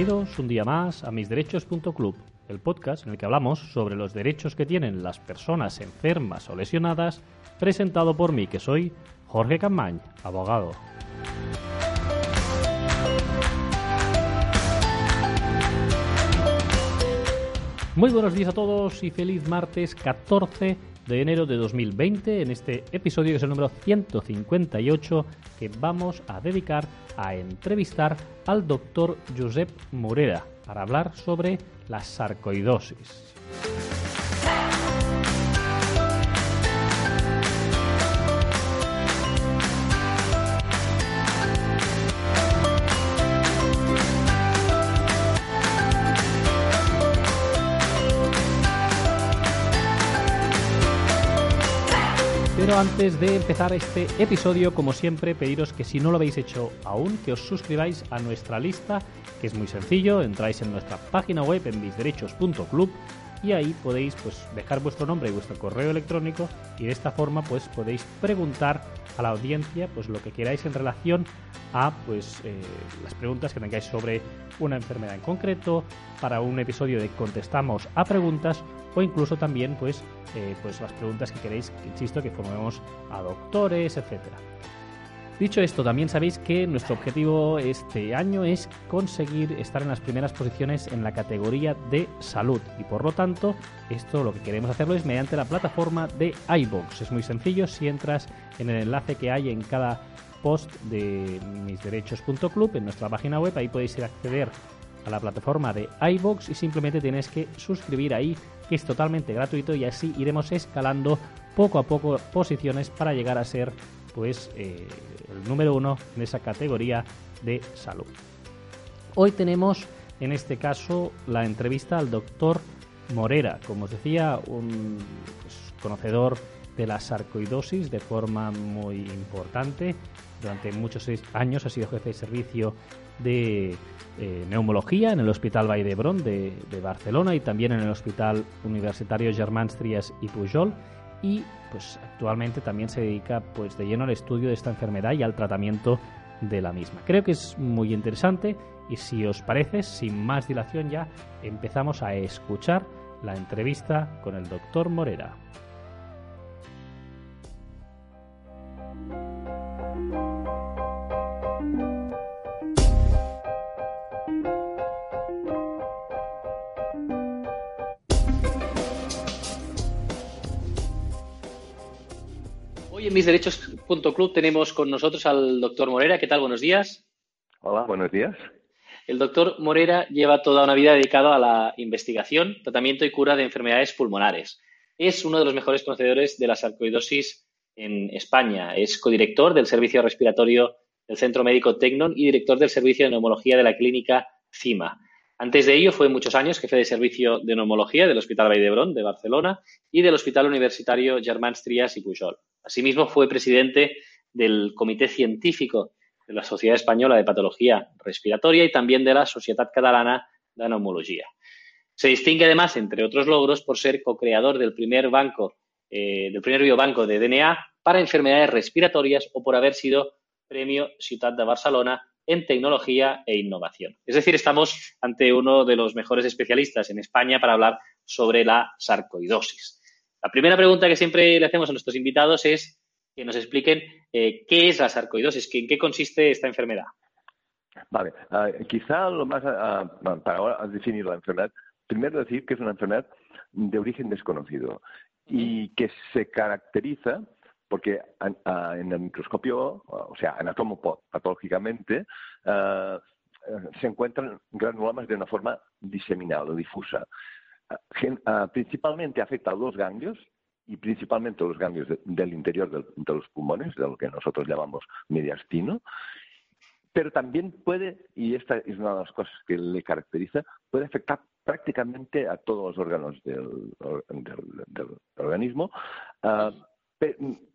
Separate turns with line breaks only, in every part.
Bienvenidos un día más a misderechos.club, el podcast en el que hablamos sobre los derechos que tienen las personas enfermas o lesionadas, presentado por mí, que soy Jorge Camañ, abogado. Muy buenos días a todos y feliz martes 14 de enero de 2020 en este episodio que es el número 158 que vamos a dedicar a entrevistar al doctor Josep Morera para hablar sobre la sarcoidosis. Pero antes de empezar este episodio, como siempre, pediros que si no lo habéis hecho aún, que os suscribáis a nuestra lista, que es muy sencillo, entráis en nuestra página web en misderechos.club y ahí podéis pues dejar vuestro nombre y vuestro correo electrónico y de esta forma pues podéis preguntar a la audiencia pues lo que queráis en relación a pues eh, las preguntas que tengáis sobre una enfermedad en concreto para un episodio de contestamos a preguntas o incluso también pues, eh, pues las preguntas que queréis, insisto, que formemos a doctores, etcétera. Dicho esto, también sabéis que nuestro objetivo este año es conseguir estar en las primeras posiciones en la categoría de salud y por lo tanto esto lo que queremos hacerlo es mediante la plataforma de iBox. Es muy sencillo, si entras en el enlace que hay en cada post de misderechos.club en nuestra página web, ahí podéis ir a acceder a la plataforma de iBox y simplemente tienes que suscribir ahí que es totalmente gratuito y así iremos escalando poco a poco posiciones para llegar a ser pues eh, el número uno en esa categoría de salud. Hoy tenemos en este caso la entrevista al doctor Morera, como os decía, un pues, conocedor de la sarcoidosis de forma muy importante. Durante muchos años ha sido jefe de servicio de eh, neumología en el Hospital Vall d'Hebron de, de, Barcelona y también en el Hospital Universitario Germans Trias y Pujol y pues actualmente también se dedica pues de lleno al estudio de esta enfermedad y al tratamiento de la misma. Creo que es muy interesante y si os parece, sin más dilación ya empezamos a escuchar la entrevista con el doctor Morera. Hoy en misderechos.club tenemos con nosotros al doctor Morera. ¿Qué tal? Buenos días.
Hola, buenos días.
El doctor Morera lleva toda una vida dedicada a la investigación, tratamiento y cura de enfermedades pulmonares. Es uno de los mejores conocedores de la sarcoidosis en España. Es codirector del Servicio Respiratorio del Centro Médico Tecnon y director del Servicio de Neumología de la Clínica CIMA. Antes de ello, fue muchos años jefe de servicio de neumología del Hospital Vall de Barcelona y del Hospital Universitario Germans Trias y Pujol. Asimismo, fue presidente del Comité Científico de la Sociedad Española de Patología Respiratoria y también de la Sociedad Catalana de Neumología. Se distingue además, entre otros logros, por ser co-creador del primer banco, eh, del primer biobanco de DNA para enfermedades respiratorias o por haber sido premio Ciutat de Barcelona en tecnología e innovación. Es decir, estamos ante uno de los mejores especialistas en España para hablar sobre la sarcoidosis. La primera pregunta que siempre le hacemos a nuestros invitados es que nos expliquen eh, qué es la sarcoidosis, en qué consiste esta enfermedad.
Vale, uh, quizá lo más, uh, para ahora definir la enfermedad, primero decir que es una enfermedad de origen desconocido y que se caracteriza porque en el microscopio, o sea, anatomopatológicamente, uh, se encuentran granulomas de una forma diseminada difusa. Principalmente afecta a los ganglios y principalmente a los ganglios de, del interior del, de los pulmones, de lo que nosotros llamamos mediastino, pero también puede, y esta es una de las cosas que le caracteriza, puede afectar prácticamente a todos los órganos del, del, del organismo. Uh,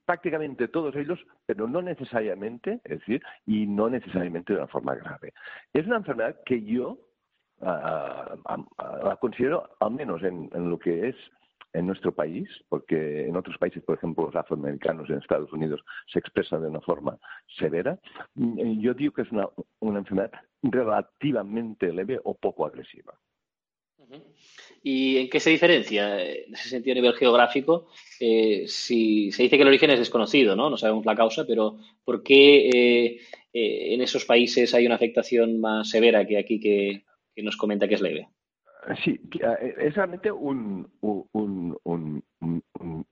prácticamente todos ellos, pero no necesariamente, es decir, y no necesariamente de una forma grave. Es una enfermedad que yo la considero, al menos en, en, lo que es en nuestro país, porque en otros países, por ejemplo, los afroamericanos en Estados Unidos se expresan de una forma severa. Mm, yo digo que es una, una enfermedad relativamente leve o poco agresiva.
¿Y en qué se diferencia en ese sentido a nivel geográfico? Eh, si se dice que el origen es desconocido, ¿no? No sabemos la causa, pero ¿por qué eh, eh, en esos países hay una afectación más severa que aquí que, nos comenta que es leve?
Sí, es realmente un,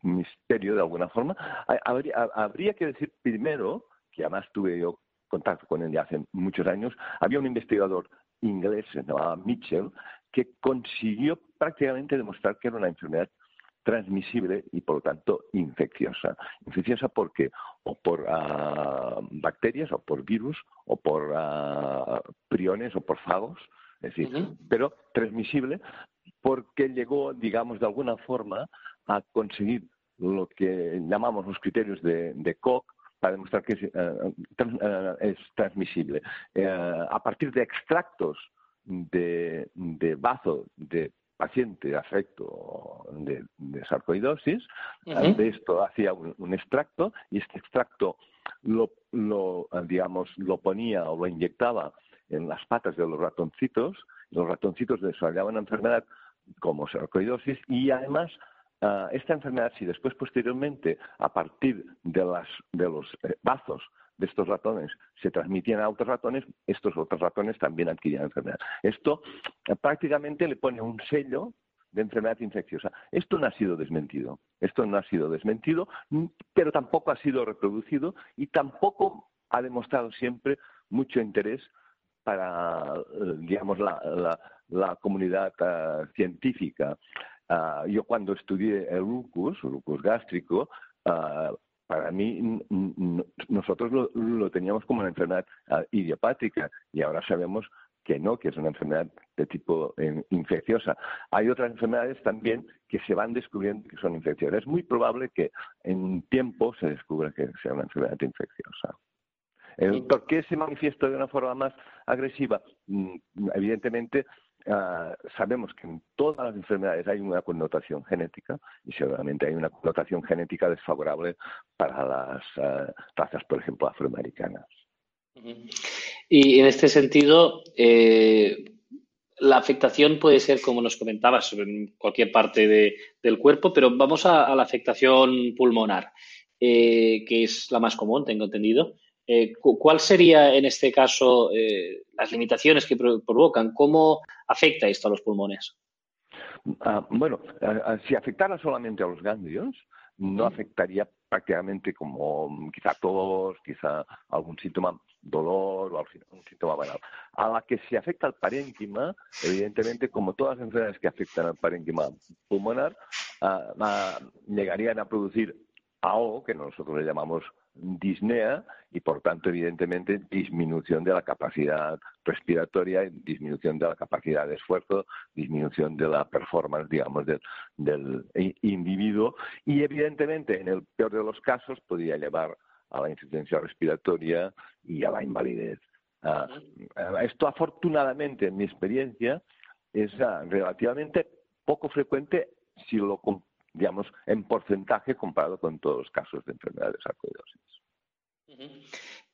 misterio de alguna forma. Habría, habría que decir primero, que además tuve yo contacto con él ya hace muchos años, había un investigador inglés, se llamaba Mitchell, que consiguió prácticamente demostrar que era una enfermedad transmisible y por lo tanto infecciosa. Infecciosa porque o por ah, bacterias o por virus o por uh, priones o por fagos, es decir, pero transmisible porque llegó, digamos, de alguna forma a conseguir lo que llamamos los criterios de, de Koch para demostrar que es, eh, es transmisible. Eh, a partir de extractos de, de bazo de paciente afecto de, de sarcoidosis, de esto hacía un, extracto y este extracto lo, lo, digamos, lo ponía o lo inyectaba en las patas de los ratoncitos, los ratoncitos desarrollaban enfermedad como sarcoidosis y además ah, esta enfermedad, si después posteriormente, a partir de, las, de los eh, bazos de estos ratones se transmitían a otros ratones, estos otros ratones también adquirían enfermedad. Esto prácticamente le pone un sello de enfermedad infecciosa. Esto no ha sido desmentido, esto no ha sido desmentido, pero tampoco ha sido reproducido y tampoco ha demostrado siempre mucho interés para, eh, digamos, la, comunidad eh, científica. Ah, yo cuando estudié el lupus, el lupus gástrico, ah, para mí nosotros lo, teníamos como una enfermedad ah, idiopática y ahora sabemos que no, que es una enfermedad de tipo eh, infecciosa. Hay otras enfermedades también que se van descubriendo que son infecciosas. Es muy probable que en tiempo se descubra que sea una enfermedad infecciosa. ¿Por qué se manifiesta de una forma más agresiva? Mm, evidentemente, Ah, sabemos que en todas las enfermedades hay una connotación genética y seguramente hay una connotación genética desfavorable para las uh, razas, por ejemplo, afroamericanas.
Y en este sentido, eh, la afectación puede ser, como nos comentabas, en cualquier parte del cuerpo, pero vamos a, la afectación pulmonar, eh, que es la más común, tengo entendido. Eh, ¿Cuál sería en este caso eh, las limitaciones que provocan? ¿Cómo afecta esto a los pulmones?
Ah, bueno, si afectara solamente a los ganglios, no afectaría prácticamente como quizá tos, quizá algún síntoma, dolor o algún síntoma banal. A la que se afecta al parénquima, evidentemente, como todas las enfermedades que afectan al parénquima pulmonar, ah, ah, llegarían a producir AO, que nosotros le llamamos disnea y por tanto evidentemente disminución de la capacidad respiratoria, disminución de la capacidad de esfuerzo, disminución de la performance, digamos, del, individuo y evidentemente en el peor de los casos podría llevar a la insuficiencia respiratoria y a la invalidez. Ah, esto afortunadamente en mi experiencia es ah, relativamente poco frecuente si lo digamos, en porcentaje comparado con todos los casos de enfermedad de sarcoidosis.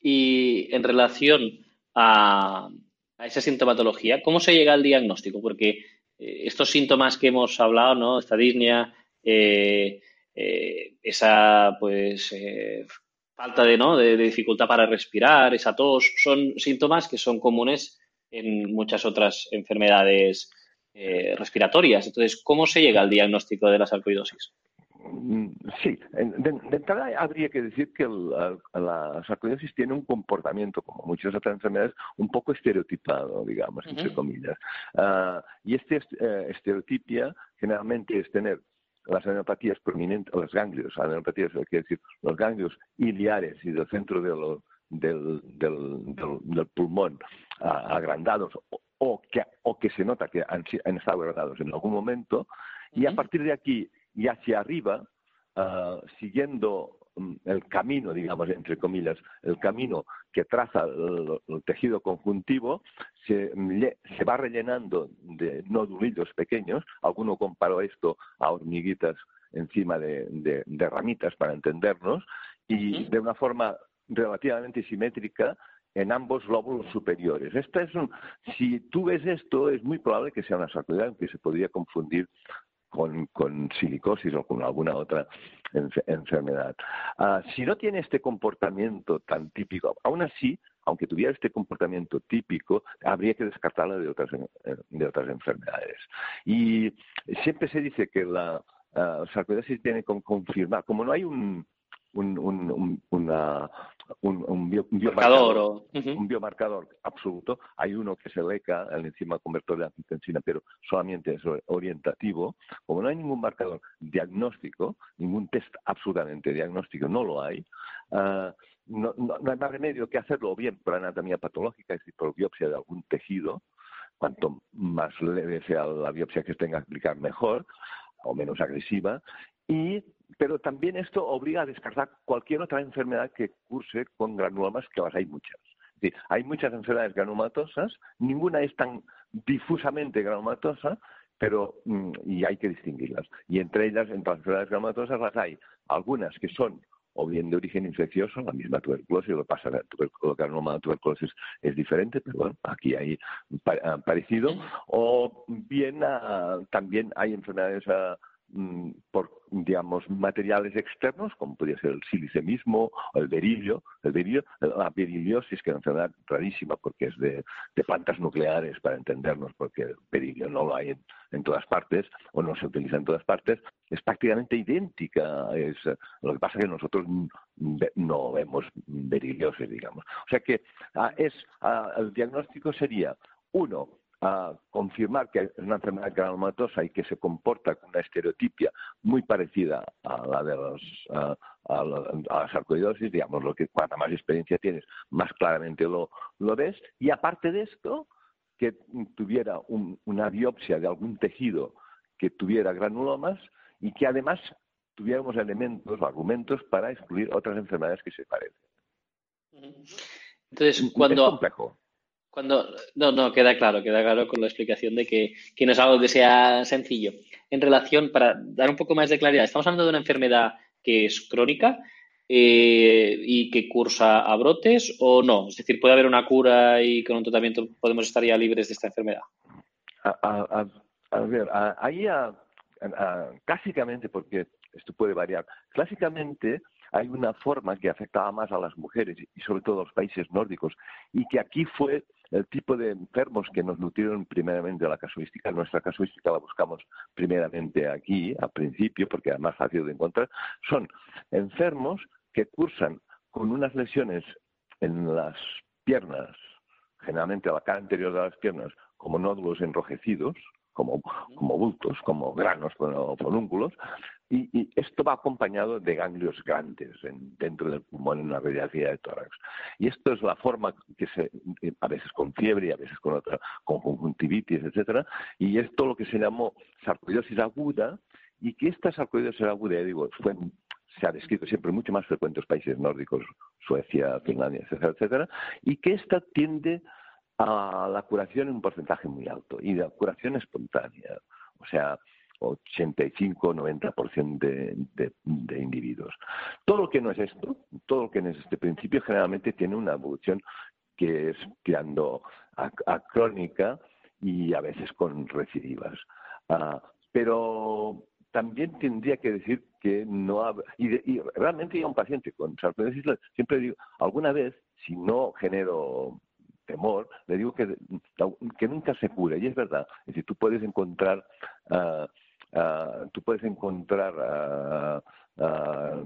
Y en relación a, esa sintomatología, ¿cómo se llega al diagnóstico? Porque eh, estos síntomas que hemos hablado, ¿no? Esta disnea, eh, eh, esa pues falta de, ¿no? de, dificultad para respirar, esa tos, son síntomas que son comunes en muchas otras enfermedades eh, respiratorias. Entonces, ¿cómo se llega al diagnóstico de la sarcoidosis?
Mm, sí, de, entrada habría que decir que la sarcoidosis tiene un comportamiento, como muchas otras enfermedades, un poco estereotipado, digamos, entre comillas. Ah, y esta eh, estereotipia generalmente es tener las adenopatías prominentes, los ganglios, adenopatías, quiere decir, los ganglios iliares y del centro del, del, pulmón agrandados o que, o que se nota que han, estado agradados en algún momento, y a partir de aquí y hacia arriba, ah, siguiendo mm, el camino, digamos, entre comillas, el camino que traza el, tejido conjuntivo se, se, va rellenando de nodulillos pequeños. Alguno comparó esto a hormiguitas encima de, de, ramitas para entendernos y de una forma relativamente simétrica en ambos lóbulos superiores. Esta es si tú ves esto, es muy probable que sea una sarcoidea que se podría confundir con, silicosis o con alguna otra enfermedad. Ah, si no tiene este comportamiento tan típico, aún así, aunque tuviera este comportamiento típico, habría que descartarla de otras, de otras enfermedades. Y siempre se dice que la uh, sarcoidosis tiene que confirmar, como no hay un, un, un, una, un, biomarcador, un biomarcador absoluto. Hay uno que es el ECA, el enzima convertor de angiotensina, pero solamente es orientativo. Como no hay ningún marcador diagnóstico, ningún test absolutamente diagnóstico, no lo hay. Uh, no, no, hay más remedio que hacerlo bien por anatomía patológica, es decir, por biopsia de algún tejido. Cuanto más leve sea la biopsia que tenga que aplicar, mejor o menos agresiva. Y pero también esto obliga a descartar cualquier otra enfermedad que curse con granulomas, que las hay muchas. hay muchas enfermedades granulomatosas, ninguna es tan difusamente granulomatosa, pero mm, y hay que distinguirlas. Y entre ellas, entre las enfermedades granulomatosas, las hay algunas que son o bien de origen infeccioso, la misma tuberculosis, lo que pasa la tuberculosis es diferente, pero bueno, aquí hay ah, parecido, o bien ah, también hay enfermedades ah, Mm, por, digamos, materiales externos, como podría ser el silicemismo o el berilio. El berilio, la beriliosis, que es una enfermedad rarísima porque es de, plantas nucleares, para entendernos, porque el berilio no lo hay en, todas partes o no se utiliza en todas partes, es prácticamente idéntica. Es, lo que pasa es que nosotros no vemos beriliosis, digamos. O sea que ah, es, ah, el diagnóstico sería, uno, a confirmar que es una enfermedad granulomatosa y que se comporta con una estereotipia muy parecida a la de los, a, la, sarcoidosis, digamos, lo que cuanta más experiencia tienes, más claramente lo, lo ves. Y aparte de esto, que tuviera una biopsia de algún tejido que tuviera granulomas y que además tuviéramos elementos o argumentos para excluir otras enfermedades que se parecen.
Entonces, cuando, es complejo. Cuando, no, no, queda claro, queda claro con la explicación de que, no es algo que sea sencillo. En relación, para dar un poco más de claridad, estamos hablando de una enfermedad que es crónica eh, y que cursa a brotes o no. Es decir, puede haber una cura y con un tratamiento podemos estar ya libres de esta enfermedad.
A, ver, ahí clásicamente, porque esto puede variar, clásicamente hay una forma que afectaba más a las mujeres y sobre todo a los países nórdicos y que aquí fue el tipo de enfermos que nos nutrieron primeramente la casuística. Nuestra casuística la buscamos primeramente aquí, al principio, porque era más fácil de encontrar. Son enfermos que cursan con unas lesiones en las piernas, generalmente a la cara anterior de las piernas, como nódulos enrojecidos, como, como bultos, como granos o fonúnculos, y, esto va acompañado de ganglios grandes dentro del pulmón en una radiografía de tórax. Y esto es la forma que se, a veces con fiebre y a veces con otra, con conjuntivitis, etcétera. Y esto lo que se llamó sarcoidosis aguda, y que esta sarcoidosis aguda, digo, se ha descrito siempre mucho más frecuente en países nórdicos, Suecia, Finlandia, etcétera, etcétera, y que esta tiende a la curación en un porcentaje muy alto y la curación espontánea. O sea, 85-90% de, de, de individuos. Todo lo que no es esto, todo lo que no es este principio, generalmente tiene una evolución que es tirando a, crónica y a veces con recidivas. Ah, pero también tendría que decir que no y, y, realmente hay un paciente con sarcoidosis siempre digo alguna vez si no genero temor le digo que, que nunca se cura y es verdad es decir tú puedes encontrar uh, Ah, tú puedes encontrar ah, ah,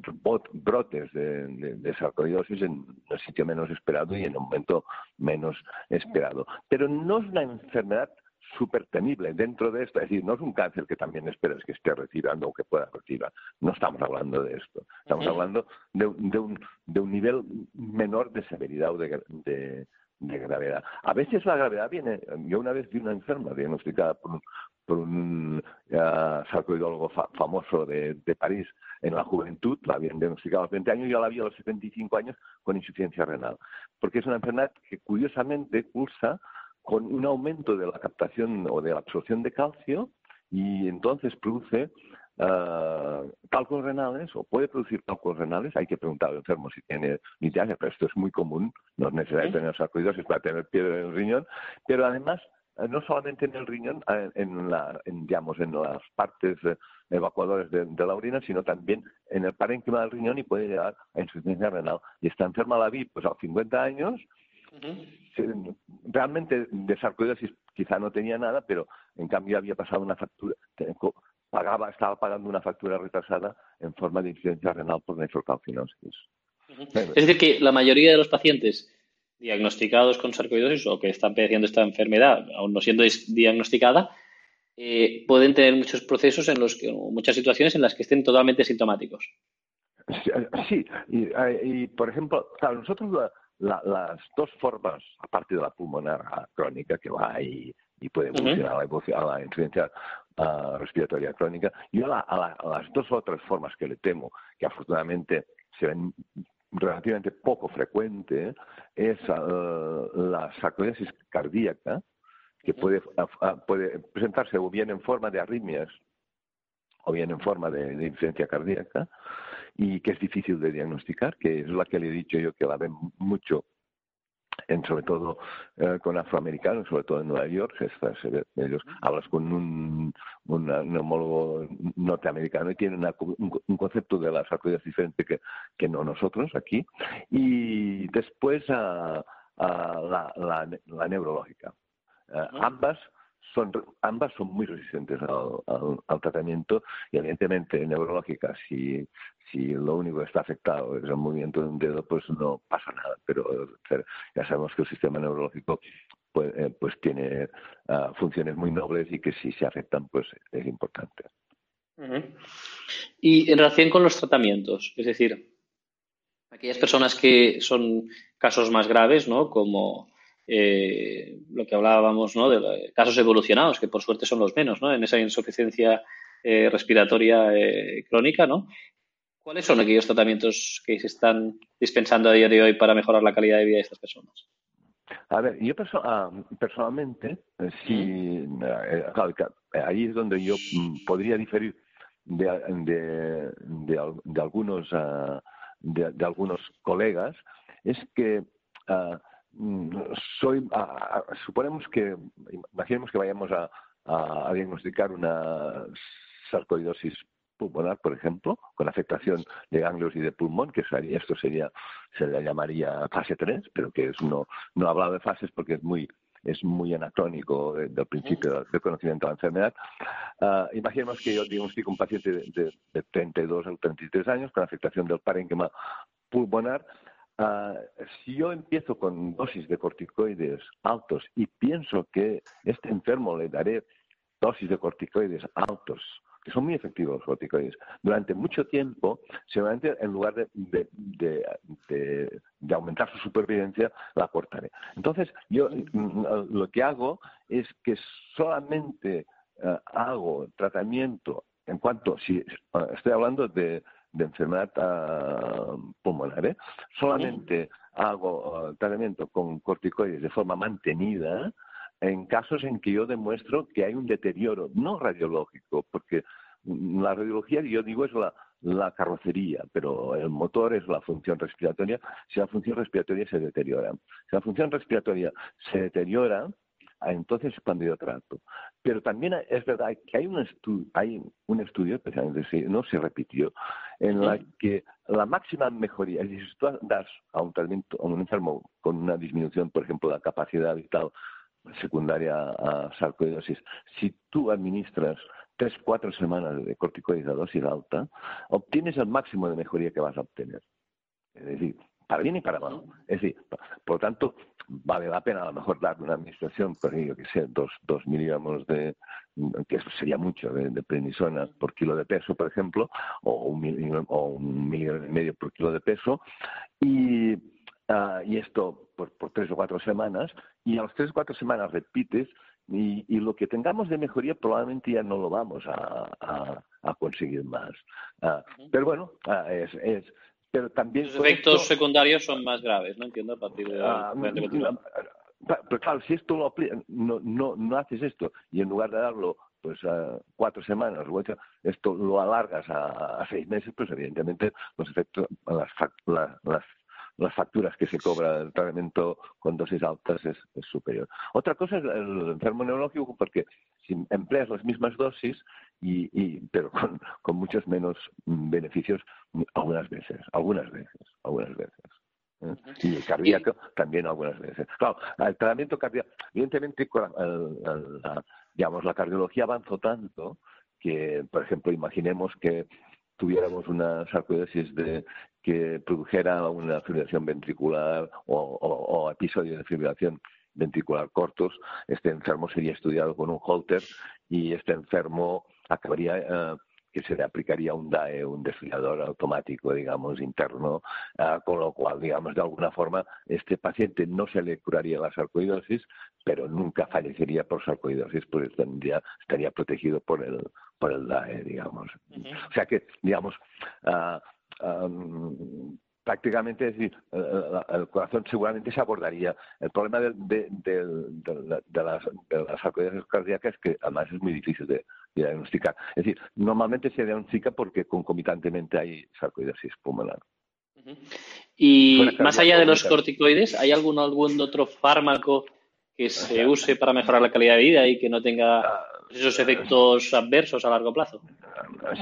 brotes de, sarcoidosis en un sitio menos esperado y en un momento menos esperado. Pero no es una enfermedad súper temible dentro de esto. Es decir, no es un cáncer que también esperas que esté retirando o que pueda retirar. No estamos hablando de esto. Estamos hablando de, un, de un nivel menor de severidad o de, gravedad. A veces la gravedad viene. Yo una vez vi una enferma diagnosticada por por un uh, sarcoidólogo famoso de, París en la juventud, la habían diagnosticado a los 20 años, yo la vi a los 75 años con insuficiencia renal, porque es una enfermedad que curiosamente cursa con un aumento de la captación o de la absorción de calcio y entonces produce uh, cálculos renales o puede producir cálculos renales. Hay que preguntar al enfermo si tiene nitiasia, pero esto es muy común. No es necesario tener sarcoidosis para tener piedra en el riñón, pero además eh, no solamente en el riñón, eh, en, la, digamos, en las partes evacuadores de, la orina, sino también en el parénquima del riñón y puede llegar a insuficiencia renal. Y está enferma la vi pues a los 50 años. Realmente de sarcoidosis quizá no tenía nada, pero en cambio había pasado una factura, pagaba, estaba pagando una factura retrasada en forma de insuficiencia renal por nefrocalcinosis.
Es decir, que la mayoría de los pacientes diagnosticados con sarcoidosis o que están padeciendo esta enfermedad, aún no siendo diagnosticada, eh, pueden tener muchos procesos en los que, o muchas situaciones en las que estén totalmente sintomáticos.
Sí, y, por ejemplo, nosotros las dos formas, aparte de la pulmonar crónica que va y, y puede evolucionar a, la, incidencia respiratoria crónica, yo a, las dos otras formas que le temo, que afortunadamente se ven relativamente poco frecuente, es uh, la sarcoidosis cardíaca, que puede, puede presentarse o bien en forma de arritmias o bien en forma de, de incidencia cardíaca, y que es difícil de diagnosticar, que es la que le he dicho yo que la ven mucho en, sobre todo eh, con afroamericanos, sobre todo en Nueva York, ellos hablas con un, un, neumólogo norteamericano y tienen un, concepto de las sarcoides diferente que, que, no nosotros aquí. Y después a, la, la, neurológica. Eh, ambas son, ambas son muy resistentes al, tratamiento y evidentemente neurológicas, si, si lo único que está afectado es el movimiento de un dedo, pues no pasa nada. Pero ya sabemos que el sistema neurológico pues, eh, pues tiene ah, funciones muy nobles y que si se afectan, pues es importante.
Y en relación con los tratamientos, es decir, aquellas personas que son casos más graves, ¿no? Como eh, lo que hablábamos, ¿no? De casos evolucionados, que por suerte son los menos, ¿no? En esa insuficiencia eh, respiratoria eh, crónica, ¿no? ¿Cuáles son aquellos tratamientos que se están dispensando a día de hoy para mejorar la calidad de vida de estas personas?
A ver, yo ah, personalmente, sí, ahí es donde yo mm, podría diferir de, algunos ah, de, algunos colegas, es que Mm, soy, suponemos que, imaginemos que vayamos a, diagnosticar una sarcoidosis pulmonar, por ejemplo, con afectación de ganglios y de pulmón, que sería, esto sería, se le llamaría fase 3, pero que es no, no he hablado de fases porque es muy, es muy anacrónico del principio del conocimiento de la enfermedad. Uh, imaginemos que yo diagnostico un paciente de, de, de 32 o 33 años con afectación del parénquima pulmonar Ah, si yo empiezo con dosis de corticoides altos y pienso que este enfermo le daré dosis de corticoides altos, que son muy efectivos los corticoides, durante mucho tiempo, seguramente en lugar de, de, aumentar su supervivencia, la cortaré. Entonces, yo mm, lo que hago es que solamente ah, hago tratamiento en cuanto, si ah, estoy hablando de de enfermedad uh, pulmonar. ¿eh? Solamente hago uh, tratamiento con corticoides de forma mantenida en casos en que yo demuestro que hay un deterioro, no radiológico, porque la radiología, yo digo, es la, la carrocería, pero el motor es la función respiratoria. Si la función respiratoria se deteriora, si la función respiratoria se deteriora, entonces cuando yo trato. Pero también es verdad que hay un, estudio, hay un estudio, especialmente no se repitió, en la que la máxima mejoría, es decir, si tú das a un, tratamiento, a un enfermo con una disminución, por ejemplo, de la capacidad vital secundaria a sarcoidosis, si tú administras tres, cuatro semanas de corticoides a dosis alta, obtienes el máximo de mejoría que vas a obtener. Es decir, para bien y para mal. Es decir, por lo tanto, vale la pena a lo mejor dar una administración, por yo que sé, dos, dos miligramos de, que eso sería mucho, de, de prednisona por kilo de peso, por ejemplo, o un, miligramo, y medio por kilo de peso, y, ah, y esto por, por, tres o cuatro semanas, y a las tres o cuatro semanas repites y, lo que tengamos de mejoría probablemente ya no lo vamos a, conseguir más. Ah, pero bueno, ah, es, es, pero también...
Los efectos secundarios son más graves, ¿no? Entiendo, a partir de... La,
pero claro, si esto lo no, no, no haces esto y en lugar de darlo pues a cuatro semanas, esto lo alargas a, seis meses, pues evidentemente los efectos, las, las las facturas que se cobra el tratamiento con dosis altas es, superior. Otra cosa es el enfermo neurológico, porque si empleas las mismas dosis, y, pero con, con muchos menos beneficios algunas veces, algunas veces, algunas veces. ¿eh? Y el cardíaco también algunas veces. Claro, el tratamiento cardíaco, evidentemente, la, digamos, la cardiología avanzó tanto que, por ejemplo, imaginemos que tuviéramos una sarcoidosis de, que produjera una fibrilación ventricular o, episodios de fibrilación ventricular cortos, este enfermo sería estudiado con un holter y este enfermo acabaría eh, que se le aplicaría un DAE, un desfibrilador automático, digamos, interno, eh, con lo cual, digamos, de alguna forma, este paciente no se le curaría la sarcoidosis, pero nunca fallecería por sarcoidosis, pues tendría, estaría protegido por el, por el DAE, digamos. O sea que, digamos, uh, prácticamente es decir, el corazón seguramente se abordaría. El problema de, de, de, de las, de cardíacas es que además es muy difícil de, diagnosticar. Es decir, normalmente se diagnostica porque concomitantemente hay sarcoidosis pulmonar.
Y más allá de los corticoides, ¿hay algún, algún otro fármaco que se use para mejorar la calidad de vida y que no tenga ah, esos efectos adversos a largo plazo.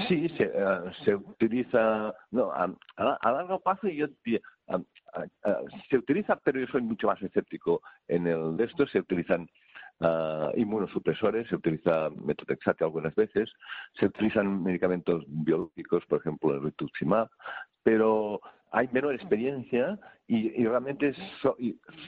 Sí, se, eh, utiliza, no, a, largo plazo yo se utiliza, pero yo soy mucho más escéptico en el de esto, se utilizan uh, inmunosupresores, se utiliza metotrexate algunas veces, se utilizan medicamentos biológicos, por ejemplo el rituximab, pero hay menor experiencia y, realmente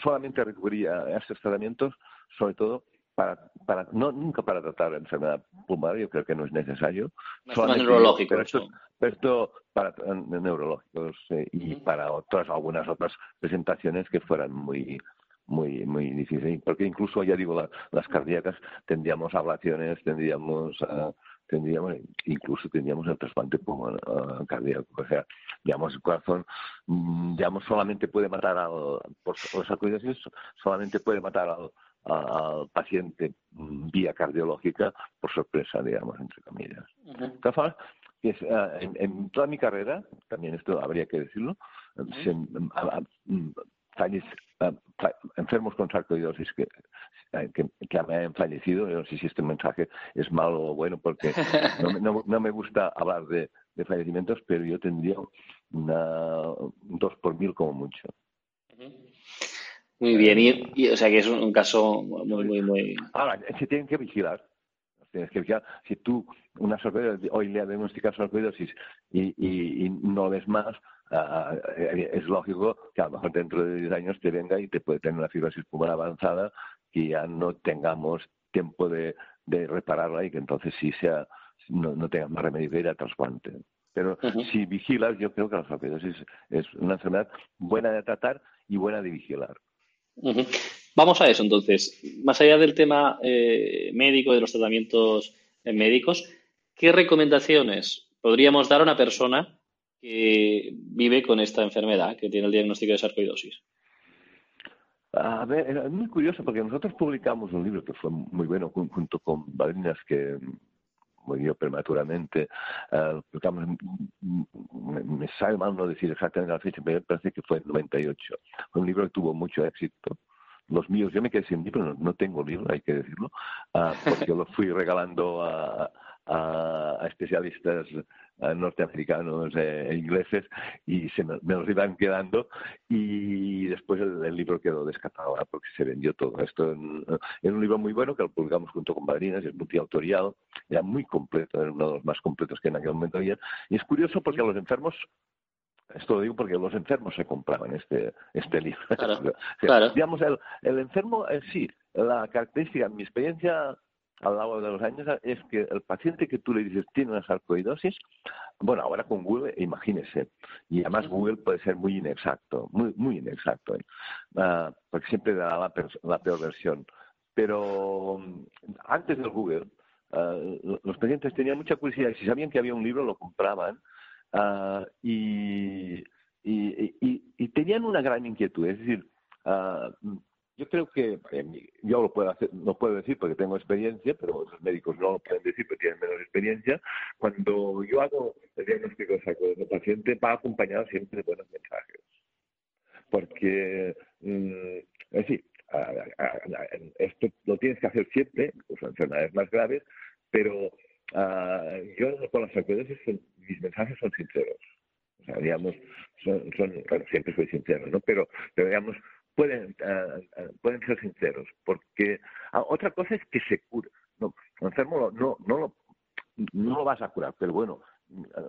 solamente recurría a estos tratamientos, sobre todo para, para no nunca para tratar la enfermedad pulmonar, yo creo que no es necesario.
neurológicos.
Pero esto, pero esto para neurológicos eh, y para otras algunas otras presentaciones que fueran muy muy muy difíciles porque incluso ya digo las cardíacas tendríamos ablaciones tendríamos uh, tendríamos incluso tendríamos el trasplante pulmonar uh, cardíaco o sea digamos el corazón mm, digamos solamente puede matar al por los solamente puede matar al al paciente vía cardiológica por sorpresa, digamos, entre comillas. Eh, en, toda mi carrera, también esto habría que decirlo, mm, enfermos con sarcoidosis que, que, que, me han fallecido, no sé si este mensaje es malo o bueno, porque no, no, me gusta hablar de, de, fallecimientos, pero yo tendría una, dos por mil como mucho.
Muy bien, y, o sea que es un, caso muy, muy, muy.
Ahora, se tienen que vigilar. Tienes que vigilar. Si tú una sorpresa, hoy le diagnosticas sorpredosis y, y, y no ves más, uh, es lógico que a lo mejor dentro de 10 años te venga y te puede tener una fibrosis pulmonar avanzada y ya no tengamos tiempo de, de repararla y que entonces sí sea no, no tengas más remedio que ir a trasplante. Pero si vigilas, yo creo que la sorpredosis es una enfermedad buena de tratar y buena de vigilar.
Vamos a eso entonces. Más allá del tema eh, médico, de los tratamientos eh, médicos, ¿qué recomendaciones podríamos dar a una persona que vive con esta enfermedad, que tiene el diagnóstico de sarcoidosis?
A ver, es muy curioso porque nosotros publicamos un libro que fue muy bueno junto con Valinas que murió prematuramente. Uh, me, me sale mal no decir exactamente la fecha, pero parece que fue en 98. Fue un libro que tuvo mucho éxito. Los míos, yo me quedé sin libro, no, tengo libro, hay que decirlo, uh, porque yo lo fui regalando a, a, especialistas norteamericanos e ingleses y se me, los iban quedando y después el, libro quedó descartado porque se vendió todo. Esto en, un libro muy bueno que lo publicamos junto con Madrinas es multiautorial era muy completo era uno de los más completos que en aquel momento había y es curioso porque a los enfermos esto lo digo porque los enfermos se compraban este este libro. Digamos el, el enfermo eh, sí la característica mi experiencia a lo largo de los años es que el paciente que tú le dices tiene una sarcoidosis, bueno, ahora con Google, imagínese, y además Google puede ser muy inexacto, muy, muy inexacto, ¿eh? Ah, porque siempre da la, peor versión. pero mm, antes del Google, eh, los pacientes tenían mucha curiosidad y si sabían que había un libro lo compraban uh, y, y, y, tenían una gran inquietud. Es decir, uh, yo creo que yo lo puedo hacer, no puedo decir porque tengo experiencia, pero los médicos no lo pueden decir porque tienen menos experiencia. Cuando yo hago el diagnóstico de de paciente va acompañado siempre de buenos mensajes. Porque, mm, es decir, esto lo tienes que hacer siempre, incluso en enfermedades más graves, pero uh, yo con las sarcoidosis mis mensajes son sinceros. O sea, digamos, son, son siempre soy sincero, ¿no? Pero, pero digamos, pueden, uh, pueden ser sinceros, porque uh, otra cosa es que se cure. No, enfermo no, no, lo, no lo vas a curar, pero bueno,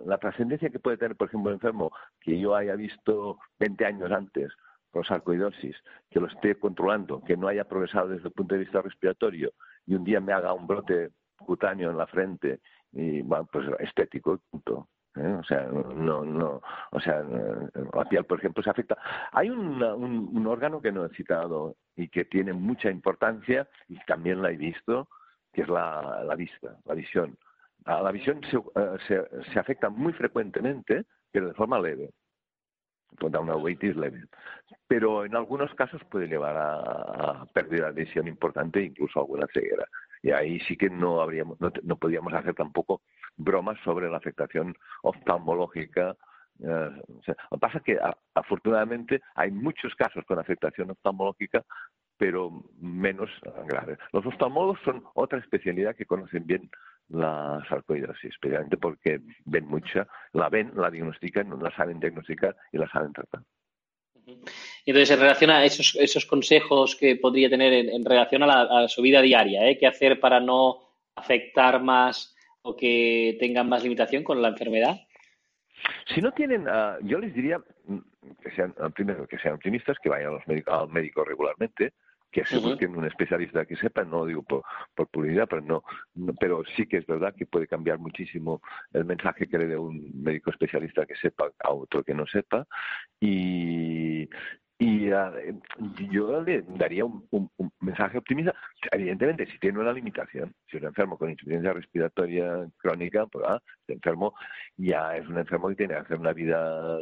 la trascendencia que puede tener, por ejemplo, un enfermo que yo haya visto 20 años antes con sarcoidosis, que lo esté controlando, que no haya progresado desde el punto de vista respiratorio y un día me haga un brote cutáneo en la frente y bueno, pues estético, punto. ¿Eh? O sea, no, no, o sea, la piel, por ejemplo, se afecta. Hay un, un, órgano que no he citado y que tiene mucha importancia y también la he visto, que es la, vista, la visión. la visión se, eh, se, se afecta muy frecuentemente, pero de forma leve da una weightis leve. Pero en algunos casos puede llevar a, pérdida de visión importante, incluso a alguna ceguera. Y ahí sí que no habríamos, no, no podíamos hacer tampoco bromas sobre la afectación oftalmológica. Eh, lo que pasa es que afortunadamente hay muchos casos con afectación oftalmológica, pero menos graves. Los oftalmólogos son otra especialidad que conocen bien la sarcoidosis, especialmente porque ven mucha, la ven, la diagnostican, la saben diagnosticar y la saben tratar.
Entonces, en relación a esos, esos consejos que podría tener en, relación a, su vida diaria, ¿eh? ¿qué hacer para no afectar más o que tengan más limitación con la enfermedad?
Si no tienen, ah, yo les diría mm, que sean, primero, que sean optimistas, que vayan al médico regularmente, que se busquen un especialista que sepa, no lo digo por, por publicidad, pero no, pero sí que es verdad que puede cambiar muchísimo el mensaje que le dé un médico especialista que sepa a otro que no sepa y, y uh, yo le daría un, mensaje optimista. Evidentemente, si tiene una limitación, si es un enfermo con insuficiencia respiratoria crónica, pues ah, este enfermo ya es un enfermo que tiene que hacer una vida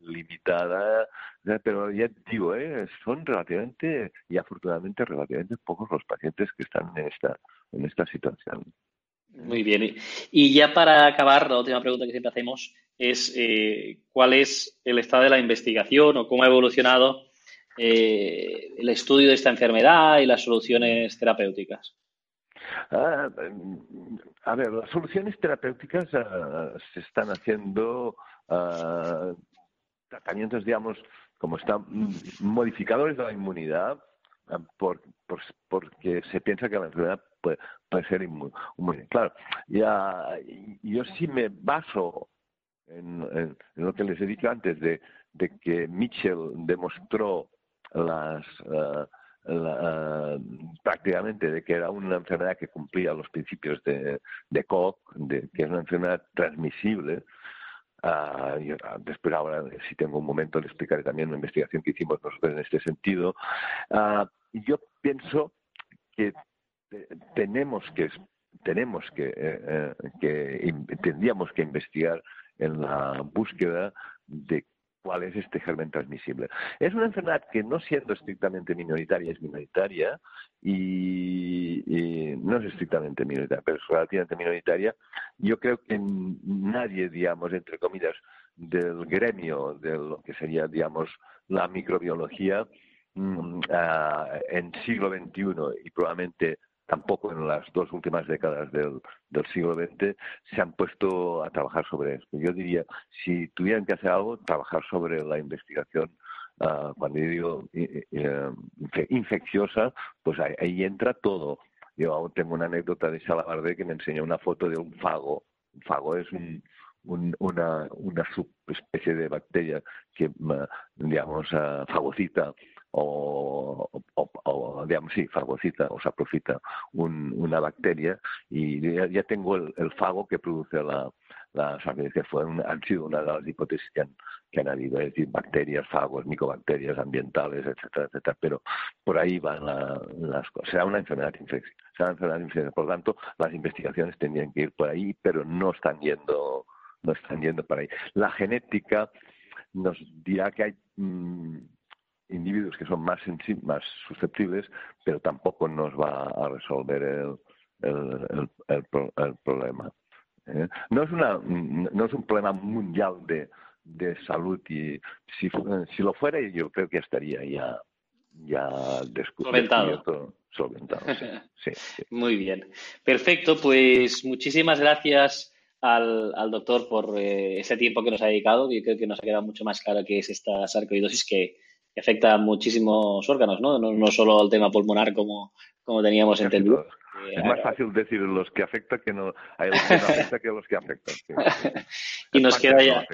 limitada, pero ya digo, eh, son relativamente y afortunadamente relativamente pocos los pacientes que están en esta, en esta situación.
Muy bien. Y ya para acabar, la última pregunta que siempre hacemos es eh, cuál es el estado de la investigación o cómo ha evolucionado eh, el estudio de esta enfermedad y las soluciones terapéuticas.
Ah, a ver, las soluciones terapéuticas ah, se están haciendo ah, tratamientos, digamos, como están modificadores de la inmunidad, por, porque se piensa que la enfermedad puede, ser inmune. Claro, ya, yo sí me baso en, lo que les he dicho antes, de, que Mitchell demostró las uh, prácticamente de que era una enfermedad que cumplía los principios de, de Koch, de que es una enfermedad transmisible. Uh, después ahora, si tengo un momento, le explicaré también la investigación que hicimos nosotros en este sentido. Uh, yo pienso que tenemos que tenemos que, eh, que tendríamos que investigar en la búsqueda de cuál es este germen transmisible. Es una enfermedad que no siendo estrictamente minoritaria es minoritaria y, no es estrictamente minoritaria, pero es relativamente minoritaria. Yo creo que nadie, digamos, entre comillas, del gremio de lo que sería, digamos, la microbiología mm, ah, en siglo XXI y probablemente tampoco en las dos últimas décadas del, siglo XX se han puesto a trabajar sobre esto. Yo diría, si tuvieran que hacer algo, trabajar sobre la investigación uh, cuando yo digo eh, infecciosa, pues ahí, entra todo. Yo aún tengo una anécdota de Salabarde que me enseñó una foto de un fago. Un fago es una, una subespecie de bacteria que, digamos, uh, fagocita o, o, digamos, sí, fagocita o saprofita un, una bacteria y ya, tengo el, fago que produce la, las sarcoidosis fue han sido una de las hipótesis que han, que han habido, es decir, bacterias, fagos, micobacterias ambientales, etcétera, etcétera, pero por ahí van las cosas. Será una enfermedad infecciosa, será una enfermedad infecciosa. Por lo tanto, las investigaciones tendrían que ir por ahí, pero no están yendo, no están yendo por ahí. La genética nos dirá que hay mm, individuos que son más, más susceptibles, pero tampoco nos va a resolver el, el, el, problema. ¿eh? No, es una, no es un problema mundial de, de salud y si, si lo fuera yo creo que estaría ya ya
descubierto,
solventado. Sí,
Muy bien. Perfecto, pues muchísimas gracias al, al doctor por eh, ese tiempo que nos ha dedicado. Yo creo que nos ha quedado mucho más claro que es esta sarcoidosis que, afecta a muchísimos órganos, ¿no? ¿no? solo al tema pulmonar como, como teníamos entendido.
Es más fácil decir los que afecta que no, hay los que no afecta que los que afectan.
y nos queda ya.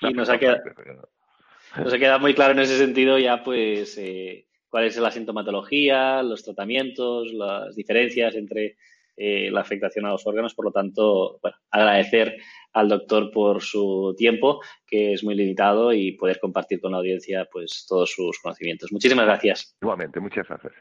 y nos ha, quedado, nos ha quedado muy claro en ese sentido ya, pues, eh, cuál es la sintomatología, los tratamientos, las diferencias entre eh, la afectación a los órganos. Por lo tanto, bueno, agradecer al doctor por su tiempo, que es muy limitado, y poder compartir con la audiencia pues todos sus conocimientos. Muchísimas gracias.
Igualmente, muchas gracias.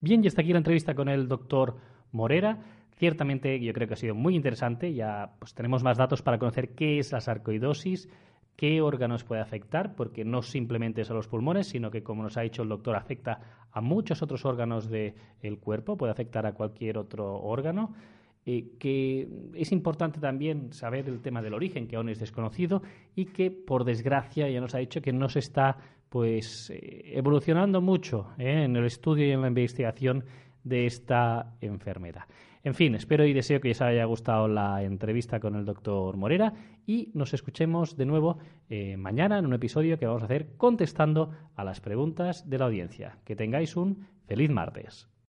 Bien, y hasta aquí la entrevista con el doctor Morera. Ciertamente yo creo que ha sido muy interesante. Ya pues, tenemos más datos para conocer qué es la sarcoidosis, qué órganos puede afectar, porque no simplemente es a los pulmones, sino que, como nos ha dicho el doctor, afecta a muchos otros órganos del cuerpo, puede afectar a cualquier otro órgano. Eh, que es importante también saber el tema del origen, que aún es desconocido, y que, por desgracia, ya nos ha dicho que no se está pues eh, evolucionando mucho eh, en el estudio y en la investigación de esta enfermedad. En fin, espero y deseo que os haya gustado la entrevista con el doctor Morera y nos escuchemos de nuevo eh, mañana en un episodio que vamos a hacer contestando a las preguntas de la audiencia. Que tengáis un feliz martes.